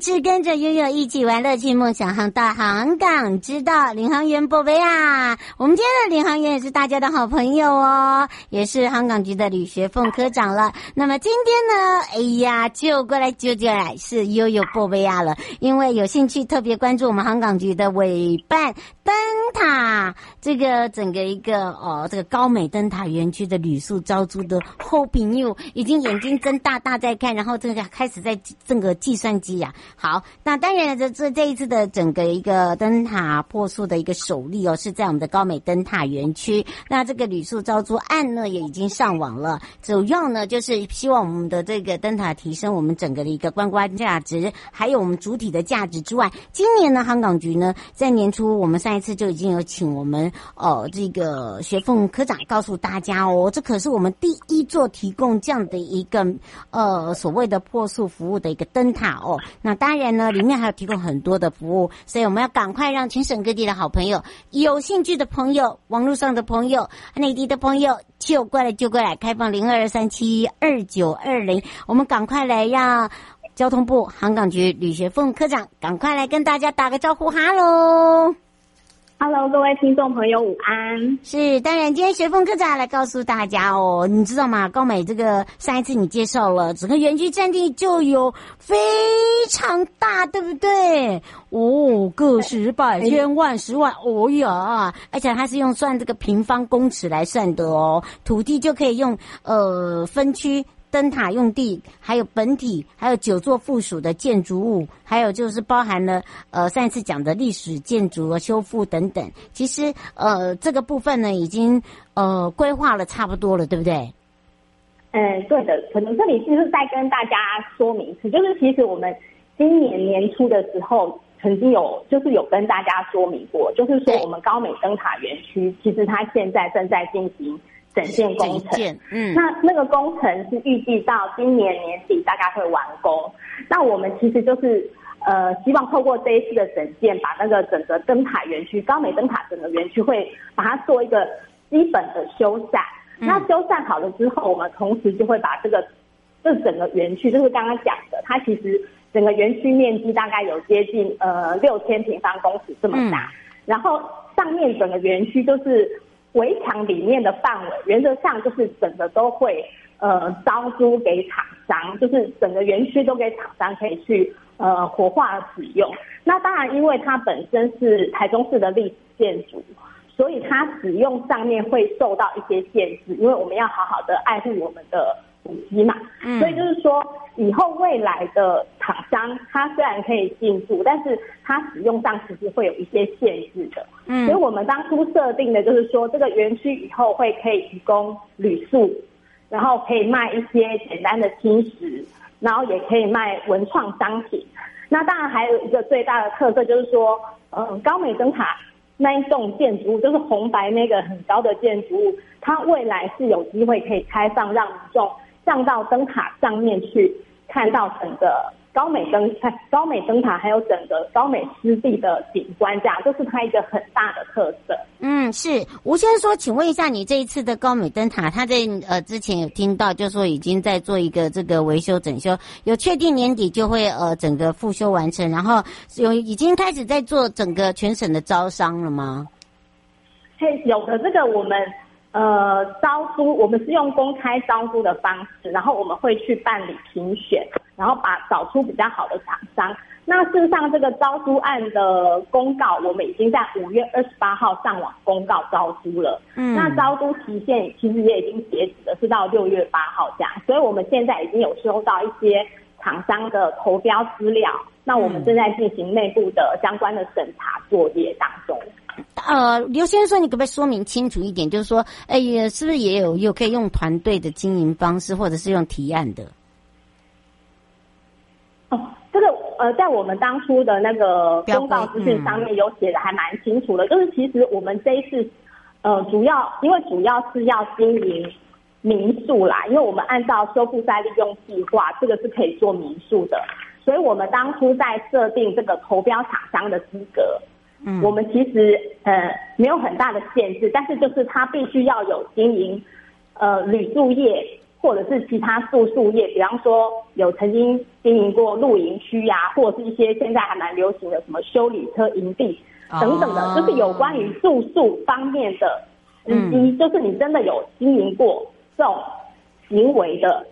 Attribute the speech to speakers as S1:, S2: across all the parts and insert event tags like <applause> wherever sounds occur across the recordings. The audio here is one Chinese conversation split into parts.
S1: 是跟着悠悠一起玩乐趣梦想航到航港之道，领航员宝贝啊！我们今天的领航员也是大家的好朋友哦，也是航港局的吕学凤科长了。那么今天呢，哎呀，就过来就过来是悠悠宝贝啊了，因为有兴趣特别关注我们航港局的委办灯塔这个整个一个哦，这个高美灯塔园区的旅宿招租的好朋友，已经眼睛睁大大在看，然后这个开始在这个计算机呀。好，那当然了这这这一次的整个一个灯塔破树的一个首例哦，是在我们的高美灯塔园区。那这个旅宿招租案呢，也已经上网了。主要呢，就是希望我们的这个灯塔提升我们整个的一个观光价值，还有我们主体的价值之外，今年呢，航港局呢，在年初我们上一次就已经有请我们哦这个学凤科长告诉大家哦，这可是我们第一座提供这样的一个呃所谓的破树服务的一个灯塔哦。那当然呢，里面还有提供很多的服务，所以我们要赶快让全省各地的好朋友、有兴趣的朋友、网络上的朋友、内地的朋友，就过来就过来，开放零二三七二九二零，我们赶快来让交通部航港局吕学凤科长赶快来跟大家打个招呼，哈喽。
S2: Hello，各位听众朋友，午安。
S1: 是，当然，今天学风科长来告诉大家哦，你知道吗？高美这个上一次你介绍了，整个园区占地就有非常大，对不对？哦，个十百千万十万，哦呀，而且它是用算这个平方公尺来算的哦，土地就可以用呃分区。灯塔用地，还有本体，还有九座附属的建筑物，还有就是包含了呃上一次讲的历史建筑修复等等。其实呃这个部分呢，已经呃规划了差不多了，对不对？
S2: 嗯，对的。可能这里就是再跟大家说明一次，就是其实我们今年年初的时候，曾经有就是有跟大家说明过，就是说我们高美灯塔园区，其实它现在正在进行。整件工程，嗯，那那个工程是预计到今年年底大概会完工。那我们其实就是呃，希望透过这一次的整建，把那个整个灯塔园区、高美灯塔整个园区会把它做一个基本的修缮。嗯、那修缮好了之后，我们同时就会把这个这整个园区，就是刚刚讲的，它其实整个园区面积大概有接近呃六千平方公尺这么大，嗯、然后上面整个园区就是。围墙里面的范围，原则上就是整个都会呃招租给厂商，就是整个园区都给厂商可以去呃活化使用。那当然，因为它本身是台中市的历史建筑，所以它使用上面会受到一些限制，因为我们要好好的爱护我们的。古迹嘛，所以就是说，以后未来的厂商，它虽然可以进驻，但是它使用上其实会有一些限制的。嗯，所以我们当初设定的就是说，这个园区以后会可以提供旅宿，然后可以卖一些简单的轻食，然后也可以卖文创商品。那当然还有一个最大的特色就是说，嗯，高美灯塔那一栋建筑物，就是红白那个很高的建筑物，它未来是有机会可以开放让民众。上到灯塔上面去，看到整个高美灯看高美灯塔，还有整个高美湿地的景观，这样这是它一个很大的特色。
S1: 嗯，是吴先生说，请问一下，你这一次的高美灯塔，他在呃之前有听到，就说已经在做一个这个维修整修，有确定年底就会呃整个复修完成，然后有已经开始在做整个全省的招商了吗？
S2: 嘿，有的，这个我们。呃，招租我们是用公开招租的方式，然后我们会去办理评选，然后把找出比较好的厂商。那事实上，这个招租案的公告，我们已经在五月二十八号上网公告招租了。嗯，那招租期限其实也已经截止了，是到六月八号这样。所以我们现在已经有收到一些厂商的投标资料，那我们正在进行内部的相关的审查作业当中。
S1: 呃，刘先生说，你可不可以说明清楚一点？就是说，哎呀，是不是也有有可以用团队的经营方式，或者是用提案的？
S2: 哦，这个呃，在我们当初的那个公告资讯上面有写的还蛮清楚的，嗯、就是其实我们这一次呃，主要因为主要是要经营民宿啦，因为我们按照修复再利用计划，这个是可以做民宿的，所以我们当初在设定这个投标厂商的资格，嗯，我们其实呃没有很大的限制，但是就是他必须要有经营呃旅宿业或者是其他住宿业，比方说有曾经经营过露营区呀，或者是一些现在还蛮流行的什么修理车营地等等的，哦，就是有关于住宿方面的司机，嗯，就是你真的有经营过。这种行为的，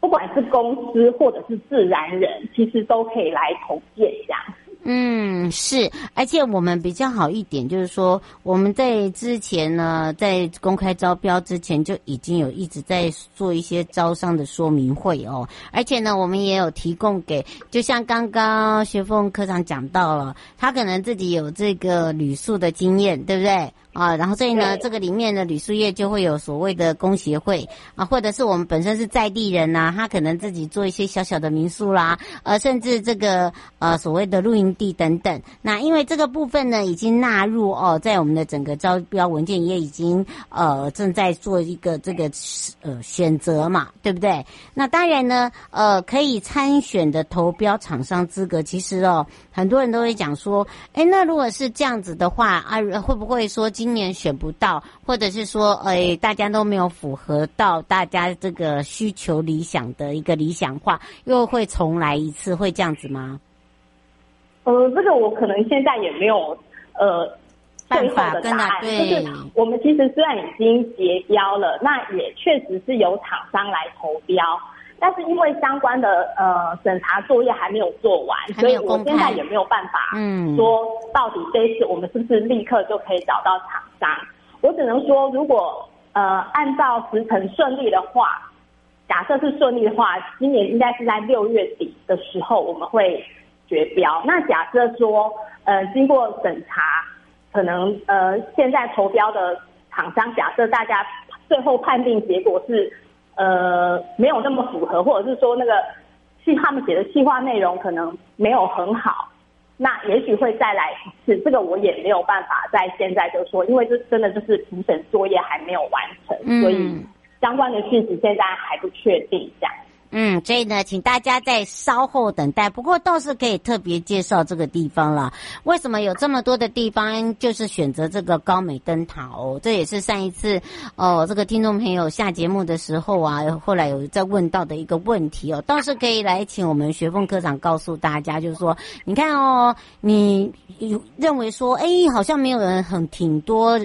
S2: 不管是公司或者是自然人，其实都可以来投建这样。
S1: 嗯，是，而且我们比较好一点，就是说我们在之前呢，在公开招标之前就已经有一直在做一些招商的说明会哦，而且呢，我们也有提供给，就像刚刚学凤科长讲到了，他可能自己有这个旅宿的经验，对不对？啊，然后所以呢，这个里面的旅宿业就会有所谓的工协会啊，或者是我们本身是在地人呐、啊，他可能自己做一些小小的民宿啦，呃，甚至这个呃所谓的露营地等等。那因为这个部分呢，已经纳入哦，在我们的整个招标文件也已经呃正在做一个这个呃选择嘛，对不对？那当然呢，呃，可以参选的投标厂商资格，其实哦，很多人都会讲说，哎，那如果是这样子的话啊，会不会说？今年选不到，或者是说，哎，大家都没有符合到大家这个需求理想的一个理想化，又会重来一次，会这样子吗？
S2: 呃，这个我可能现在也没有呃办法跟答案，就是我们其实虽然已经结标了，那也确实是由厂商来投标。但是因为相关的呃审查作业还没有做完，所以我现在也没有办法说到底这一次我们是不是立刻就可以找到厂商。我只能说，如果呃按照时程顺利的话，假设是顺利的话，今年应该是在六月底的时候我们会决标。那假设说呃经过审查，可能呃现在投标的厂商，假设大家最后判定结果是。呃，没有那么符合，或者是说那个是他们写的计划内容可能没有很好，那也许会再来一次。这个我也没有办法在现在就说，因为这真的就是评审作业还没有完成，嗯、所以相关的讯息现在还不确定这样。
S1: 嗯，所以呢，请大家再稍后等待。不过倒是可以特别介绍这个地方了。为什么有这么多的地方就是选择这个高美灯塔哦？这也是上一次哦，这个听众朋友下节目的时候啊，后来有在问到的一个问题哦。倒是可以来请我们学凤科长告诉大家，就是说，你看哦，你认为说，哎，好像没有人很挺多。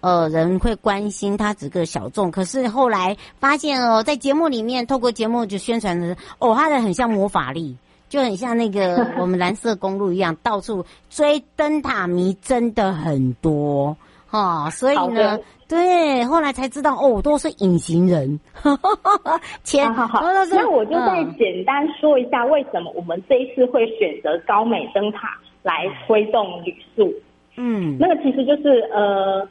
S1: 呃，人会关心他这个小众，可是后来发现哦，在节目里面，透过节目就宣传的哦，他的很像魔法力，就很像那个 <laughs> 我们蓝色公路一样，到处追灯塔迷真的很多哈、哦，所以呢，对，后来才知道哦，都是隐形人。<laughs> 前
S2: 好好好，那我就再简单说一下，为什么我们这一次会选择高美灯塔来推动旅宿。嗯，那个其实就是呃。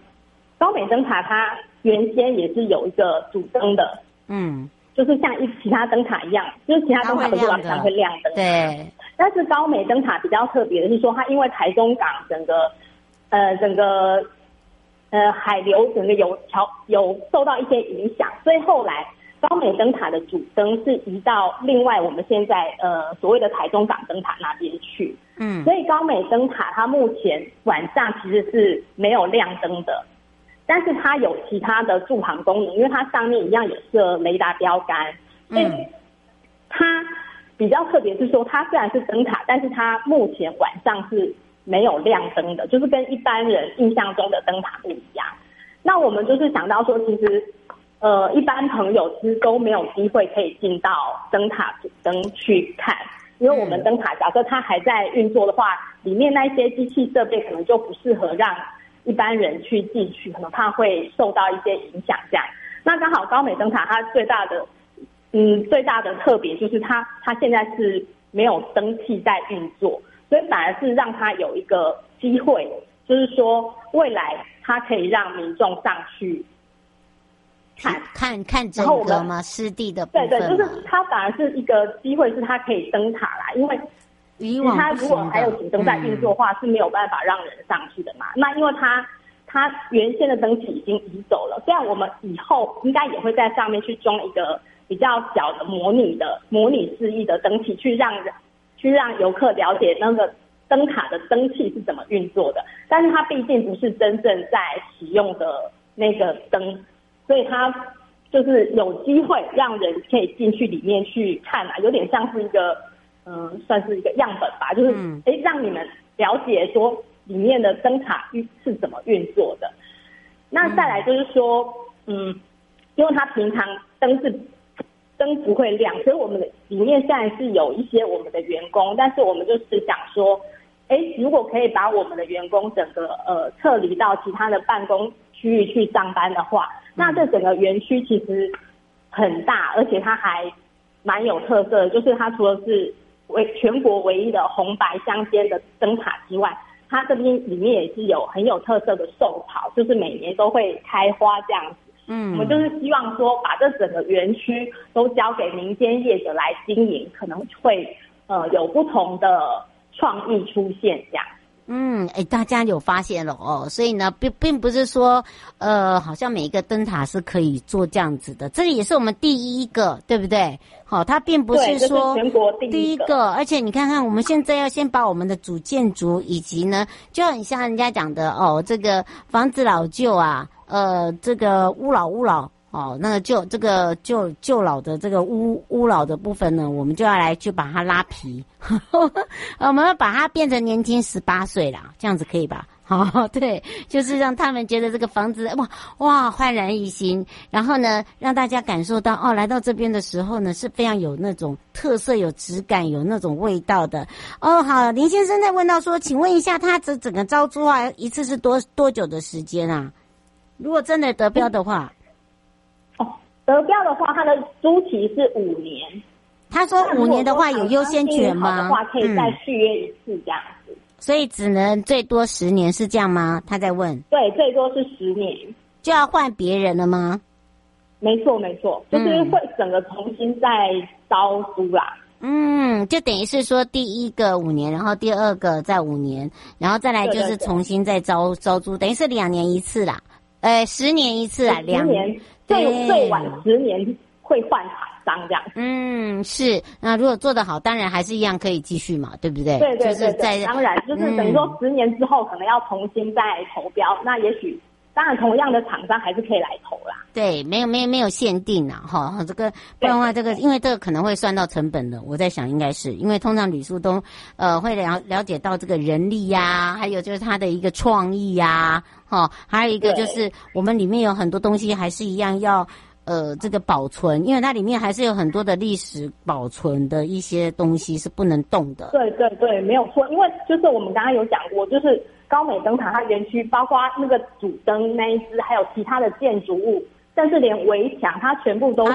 S2: 高美灯塔它原先也是有一个主灯的，嗯，就是像一其他灯塔一样，就是其他灯塔不是晚上会亮灯，对。但是高美灯塔比较特别的是说，它因为台中港整个，呃，整个，呃，海流整个有桥有受到一些影响，所以后来高美灯塔的主灯是移到另外我们现在呃所谓的台中港灯塔那边去，嗯，所以高美灯塔它目前晚上其实是没有亮灯的。但是它有其他的助航功能，因为它上面一样有设雷达标杆，所以它比较特别是说，它虽然是灯塔，但是它目前晚上是没有亮灯的，就是跟一般人印象中的灯塔不一样。那我们就是想到说，其实呃，一般朋友其实都没有机会可以进到灯塔主灯去看，因为我们灯塔假设它还在运作的话，里面那些机器设备可能就不适合让。一般人去进去，可能怕会受到一些影响。这样，那刚好高美灯塔它最大的，嗯，最大的特别就是它它现在是没有灯器在运作，所以反而是让它有一个机会，就是说未来它可以让民众上去看
S1: 看看整个吗？湿地的部分
S2: 对对，就是它反而是一个机会，是它可以登塔啦，因为。其实它如果还有主灯在运作的话，是没有办法让人上去的嘛。那因为它它原先的灯体已经移走了，虽然我们以后应该也会在上面去装一个比较小的模拟的模拟示意的灯体，去让人去让游客了解那个灯塔的灯器是怎么运作的，但是它毕竟不是真正在使用的那个灯，所以它就是有机会让人可以进去里面去看啊，有点像是一个嗯，算是一个样本吧，就是哎、欸，让你们了解说。里面的灯塔运是怎么运作的？那再来就是说，嗯，因为它平常灯是灯不会亮，所以我们的里面现在是有一些我们的员工，但是我们就是想说，哎，如果可以把我们的员工整个呃撤离到其他的办公区域去上班的话，那这整个园区其实很大，而且它还蛮有特色的，就是它除了是为全国唯一的红白相间的灯塔之外。它这边里面也是有很有特色的寿桃，就是每年都会开花这样子。嗯，我们就是希望说，把这整个园区都交给民间业者来经营，可能会呃有不同的创意出现这样。
S1: 嗯，哎，大家有发现了哦，所以呢，并并不是说，呃，好像每一个灯塔是可以做这样子的，这里也是我们第一个，对不对？好，它并不是说
S2: 全国第一个，
S1: 第一个，而且你看看，我们现在要先把我们的主建筑以及呢，就很像人家讲的哦，这个房子老旧啊，呃，这个屋老屋老。哦，那个旧这个旧旧老的这个屋屋老的部分呢，我们就要来去把它拉皮，<laughs> 我们要把它变成年轻十八岁啦，这样子可以吧？好，<laughs> 对，就是让他们觉得这个房子哇哇焕然一新，然后呢，让大家感受到哦，来到这边的时候呢是非常有那种特色、有质感、有那种味道的。哦，好，林先生在问到说，请问一下，他这整个招租啊，一次是多多久的时间啊？如果真的得标的话。
S2: 得标的话，它的租期是五年。
S1: 他说五年的话有优先权吗？
S2: 的话可以再续约一次这样子。
S1: 所以只能最多十年是这样吗？他在问。
S2: 对，最多是十年。
S1: 就要换别人了吗？
S2: 没错，没错，就是会整个重新再招租啦。
S1: 嗯，就等于是说第一个五年，然后第二个再五年，然后再来就是重新再招招租，等于是两年一次啦。呃，十年一次啊，两年。
S2: 最最晚十年会换厂商这样。
S1: 嗯，是。那如果做得好，当然还是一样可以继续嘛，对不对？
S2: 对对对，对，
S1: 就是在
S2: 当然 <laughs> 就是等于说十年之后可能要重新再投标，嗯、那也许当然同样的厂商还是可以来投啦。
S1: 对，没有没有没有限定呐，哈，这个不然的话，这个因为这个可能会算到成本的，我在想应该是因为通常旅宿都呃会了了解到这个人力呀、啊，还有就是他的一个创意呀、啊。好，还有一个就是我们里面有很多东西还是一样要呃这个保存，因为它里面还是有很多的历史保存的一些东西是不能动的。
S2: 对对对，没有错，因为就是我们刚刚有讲过，就是高美灯塔它园区包括那个主灯那一只，还有其他的建筑物，但是连围墙，它全部都是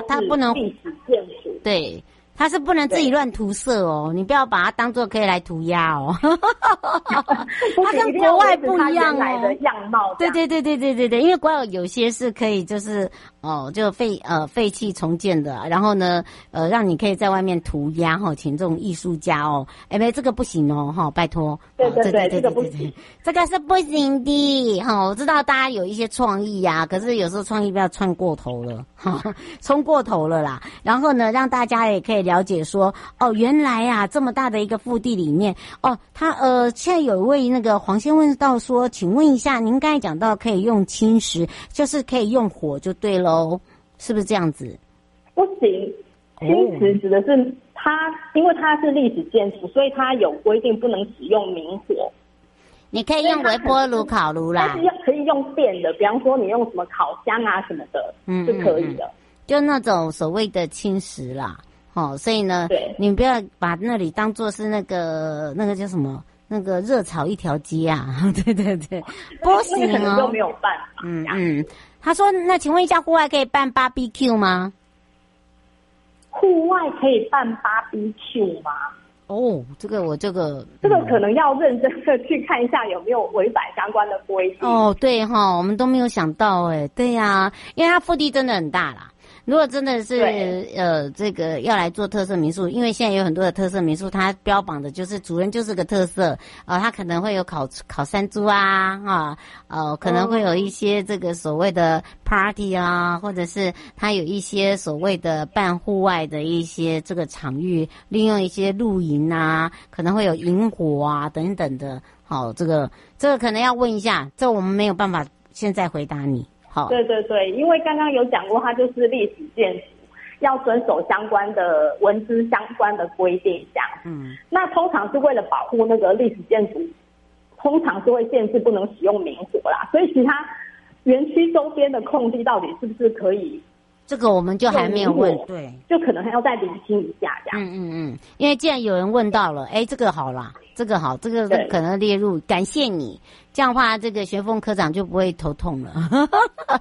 S2: 历史建筑。
S1: 对。它是不能自己乱涂色哦，你不要把它当做可以来涂鸦哦。<laughs> 它跟国外不一样哦。
S2: 样貌。
S1: 对对对对对对对，因为国外有些是可以就是哦，就废呃废弃重建的，然后呢呃让你可以在外面涂鸦哈，请这种艺术家哦。哎没这个不行哦哈，拜托。
S2: 对对对，这个不行，
S1: 这个是不行的哈。我知道大家有一些创意呀，可是有时候创意不要窜过头了哈，<laughs> 冲过头了啦。然后呢，让大家也可以。了解说哦，原来呀、啊，这么大的一个腹地里面哦，他呃，现在有一位那个黄先问到说，请问一下，您刚才讲到可以用青石，就是可以用火就对喽，是不是这样子？
S2: 不行，青石指的是它，因为它是历史建筑，所以它有规定不能使用明火。
S1: 你可以用微波炉烤炉啦，
S2: 但是可以用电的，比方说你用什么烤箱啊什么的，嗯，就可以的，
S1: 就那种所谓的青石啦。哦，所以呢，对，你不要把那里当做是那个那个叫什么那个热炒一条街啊！<laughs> 对对对，不行哦，
S2: 就没有办法。
S1: 嗯嗯，他说：“那请问一下，户外可以办 BBQ 吗？”
S2: 户外可以办 BBQ 吗？
S1: 哦，这个我这个
S2: 这个可能要认真的去看一下有没有违反相关的规定。
S1: 哦，对哈、哦，我们都没有想到哎，对呀、啊，因为它腹地真的很大啦。如果真的是呃这个要来做特色民宿，因为现在有很多的特色民宿，它标榜的就是主人就是个特色啊、呃，它可能会有烤烤山猪啊啊，呃可能会有一些这个所谓的 party 啊，或者是它有一些所谓的办户外的一些这个场域，利用一些露营啊，可能会有萤火啊等等的。好，这个这个可能要问一下，这我们没有办法现在回答你。好，
S2: 对对对，因为刚刚有讲过，它就是历史建筑，要遵守相关的文资相关的规定，这样。嗯，那通常是为了保护那个历史建筑，通常是会限制不能使用明火啦，所以其他园区周边的空地到底是不是可以？
S1: 这个我们就还没有问，对，
S2: 就可能还要再厘清一下这样。
S1: 嗯嗯嗯，因为既然有人问到了，哎，这个好啦，这个好，这个可能列入，感谢你。这样的话，这个学凤科长就不会头痛了。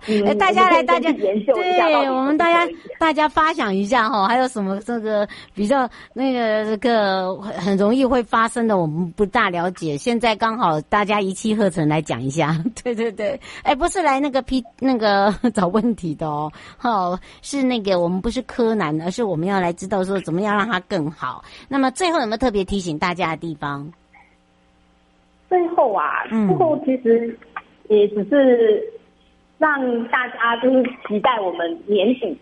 S1: 嗯、<laughs> 大家来，大家对，我们大家大家发想一下哈，还有什么这个比较那个这个很容易会发生的，我们不大了解。现在刚好大家一气呵成来讲一下。<laughs> 对对对，哎，不是来那个批那个 <laughs> 找问题的哦，好，是那个我们不是柯南，而是我们要来知道说怎么样让它更好。那么最后有没有特别提醒大家的地方？
S2: 最后啊，最后其实也只是让大家就是期待我们年底，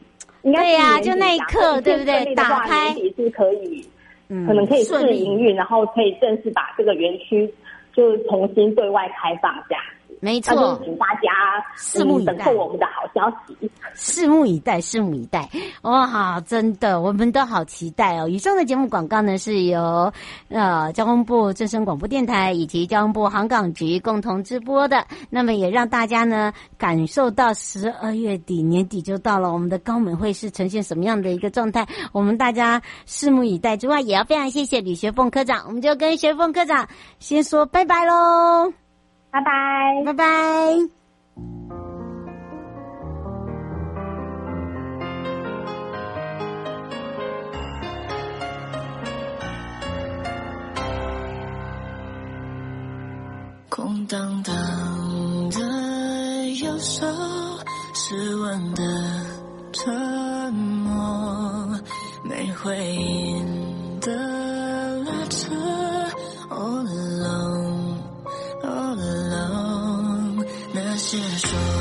S2: 应
S1: 对呀、啊，就那一刻，对不对？打开
S2: 年底是可以，嗯，可能可以试营运，然后可以正式把这个园区就重新对外开放这样。
S1: 没错，
S2: 请大家拭目以待，等候我们的好消息。
S1: 拭目以待，拭目以待。哇，真的，我们都好期待哦。以上的节目广告呢，是由呃交通部正声广播电台以及交通部航港局共同直播的。那么也让大家呢感受到十二月底年底就到了，我们的高美会是呈现什么样的一个状态？我们大家拭目以待之外，也要非常谢谢李学凤科长。我们就跟学凤科长先说拜拜喽。
S2: 拜拜，
S1: 拜拜。
S3: 空荡荡的右手，失温的沉默，没回应的结束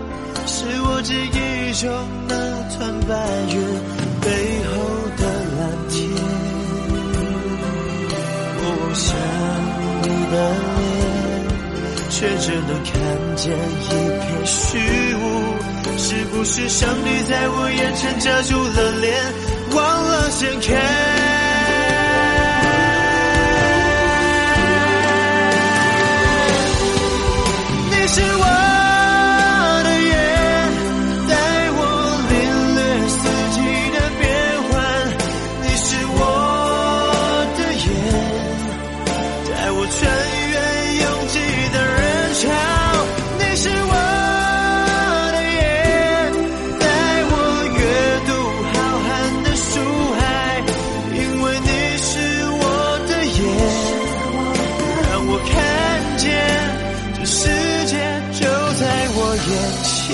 S4: 是我记忆中那团白云背后的蓝天。我想你的脸。却只能看见一片虚无。是不是上帝在我眼前遮住了脸，忘了掀开？你是我见这世界就在我眼前，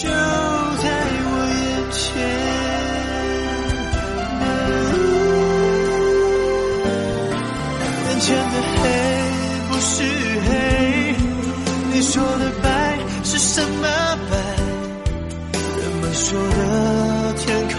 S4: 就在我眼前。眼前的黑不是黑，你说的白是什么白？人们说的天空。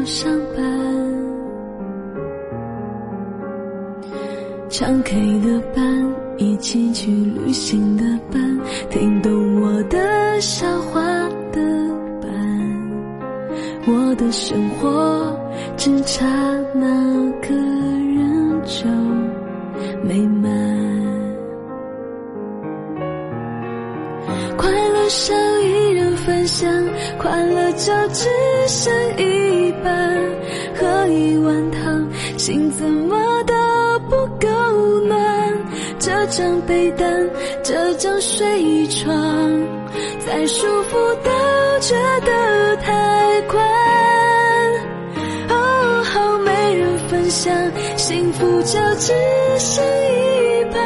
S3: 我上班。唱 K 的伴，一起去旅行的伴，听懂我的笑话。我的生活只差就只剩一半，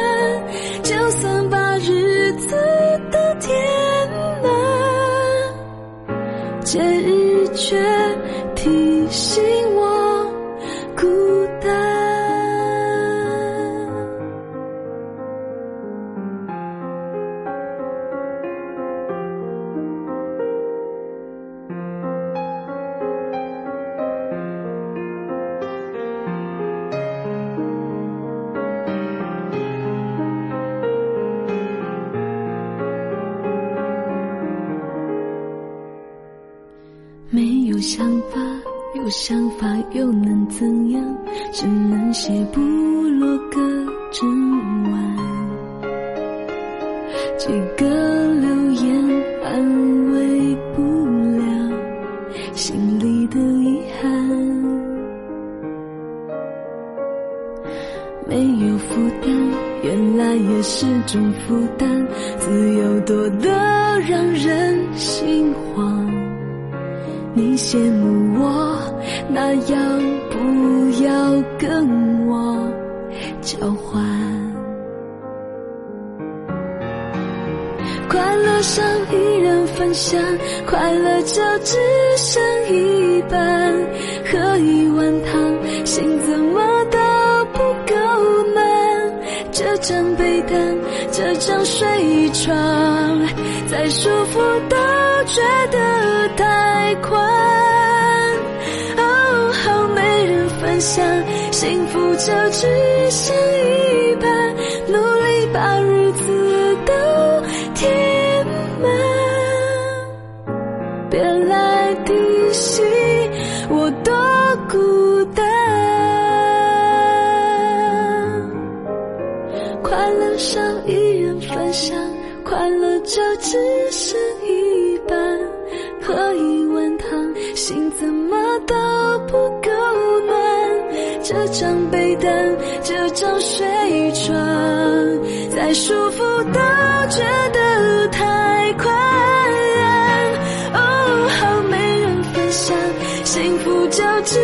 S3: 就算把日子都填满，节日却提醒自由多得让人心慌。你羡慕我，那要不要跟我交换？快乐少一人分享，快乐就只剩一半。喝一碗汤，心怎么都。张被单，这张睡床，再舒服都觉得太宽。哦，好没人分享，幸福就只剩一半。努力把分享，快乐就只剩一半。喝一碗汤，心怎么都不够暖。这张被单，这张睡床，再舒服都觉得太宽。哦，好没人分享，幸福就只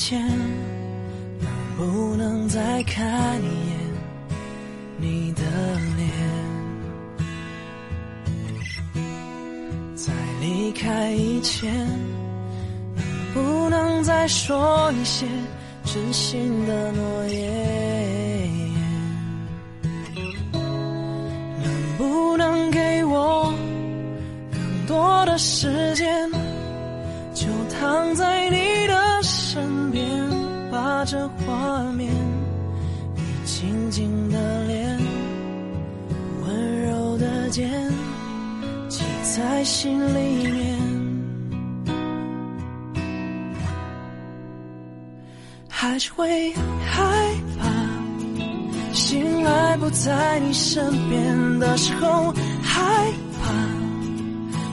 S5: 前，能不能再看一眼你的脸？在离开以前，能不能再说一些真心的诺言？在心里面。还是会害怕，醒来不在你身边的时候，害怕。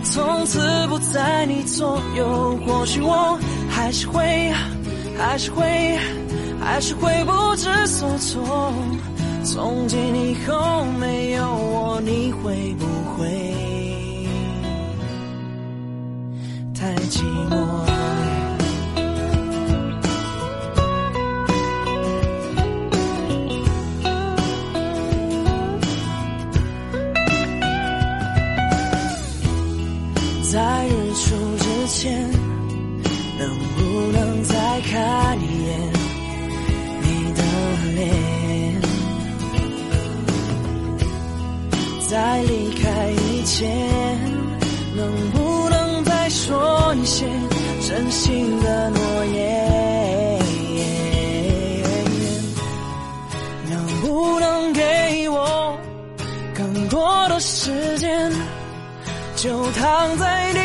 S5: 从此不在你左右，或许我还是会，还是会，还是会不知所措。从今以后没有我，你会不会寂寞？一些真心的诺言？能不能给我更多的时间？就躺在你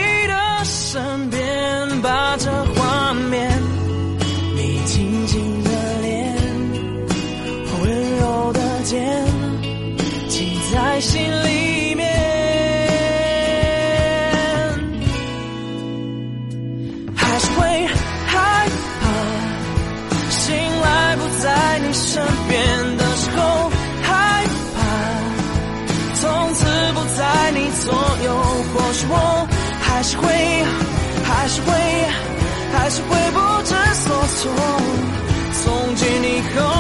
S5: 从。从今以后